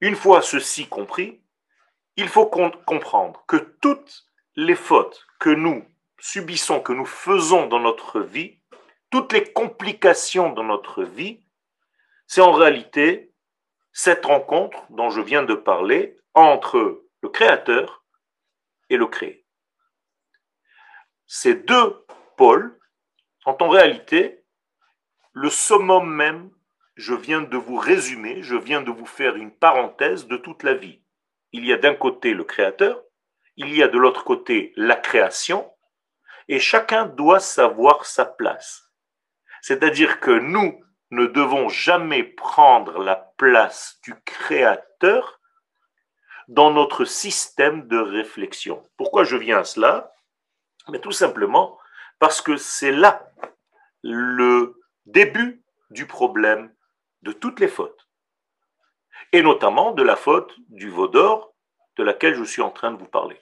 Une fois ceci compris, il faut comprendre que toutes les fautes que nous subissons, que nous faisons dans notre vie, toutes les complications dans notre vie, c'est en réalité cette rencontre dont je viens de parler entre le Créateur et le créé. Ces deux pôles sont en réalité le summum même, je viens de vous résumer, je viens de vous faire une parenthèse de toute la vie. Il y a d'un côté le Créateur, il y a de l'autre côté la création, et chacun doit savoir sa place. C'est-à-dire que nous ne devons jamais prendre la place du Créateur dans notre système de réflexion. Pourquoi je viens à cela? Mais tout simplement parce que c'est là le début du problème de toutes les fautes, et notamment de la faute du veau d'or de laquelle je suis en train de vous parler.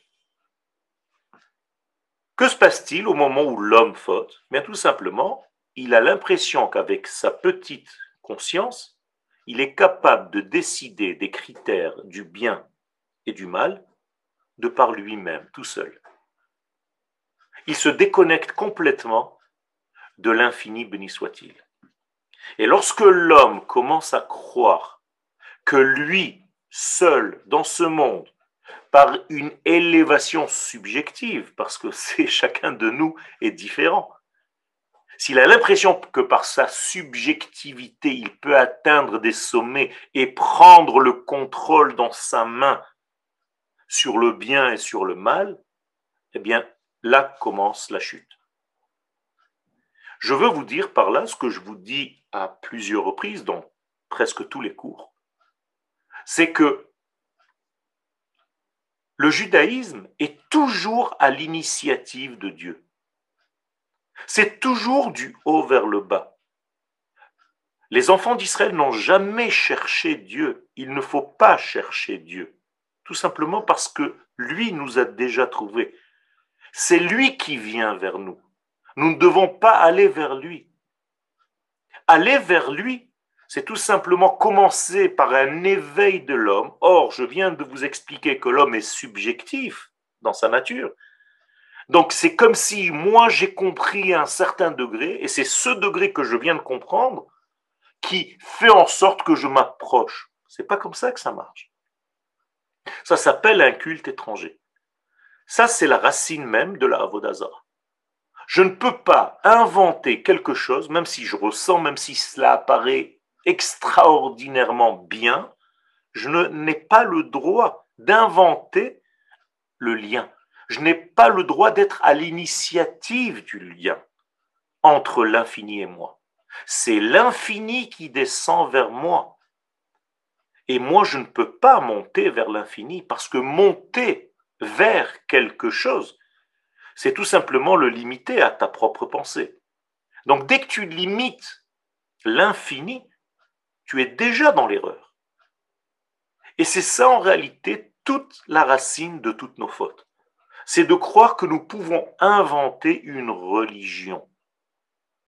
Que se passe-t-il au moment où l'homme faute? Bien tout simplement, il a l'impression qu'avec sa petite conscience, il est capable de décider des critères du bien et du mal de par lui-même, tout seul. Il se déconnecte complètement de l'infini, béni soit-il. Et lorsque l'homme commence à croire que lui, seul, dans ce monde, par une élévation subjective, parce que c'est chacun de nous est différent. S'il a l'impression que par sa subjectivité, il peut atteindre des sommets et prendre le contrôle dans sa main sur le bien et sur le mal, eh bien, là commence la chute. Je veux vous dire par là ce que je vous dis à plusieurs reprises dans presque tous les cours. C'est que le judaïsme est toujours à l'initiative de Dieu. C'est toujours du haut vers le bas. Les enfants d'Israël n'ont jamais cherché Dieu. Il ne faut pas chercher Dieu. Tout simplement parce que lui nous a déjà trouvés. C'est lui qui vient vers nous. Nous ne devons pas aller vers lui. Aller vers lui, c'est tout simplement commencer par un éveil de l'homme. Or, je viens de vous expliquer que l'homme est subjectif dans sa nature. Donc, c'est comme si moi j'ai compris un certain degré, et c'est ce degré que je viens de comprendre qui fait en sorte que je m'approche. C'est pas comme ça que ça marche. Ça s'appelle un culte étranger. Ça, c'est la racine même de la Avodazar. Je ne peux pas inventer quelque chose, même si je ressens, même si cela apparaît extraordinairement bien, je n'ai pas le droit d'inventer le lien. Je n'ai pas le droit d'être à l'initiative du lien entre l'infini et moi. C'est l'infini qui descend vers moi. Et moi, je ne peux pas monter vers l'infini parce que monter vers quelque chose, c'est tout simplement le limiter à ta propre pensée. Donc dès que tu limites l'infini, tu es déjà dans l'erreur. Et c'est ça en réalité toute la racine de toutes nos fautes. C'est de croire que nous pouvons inventer une religion.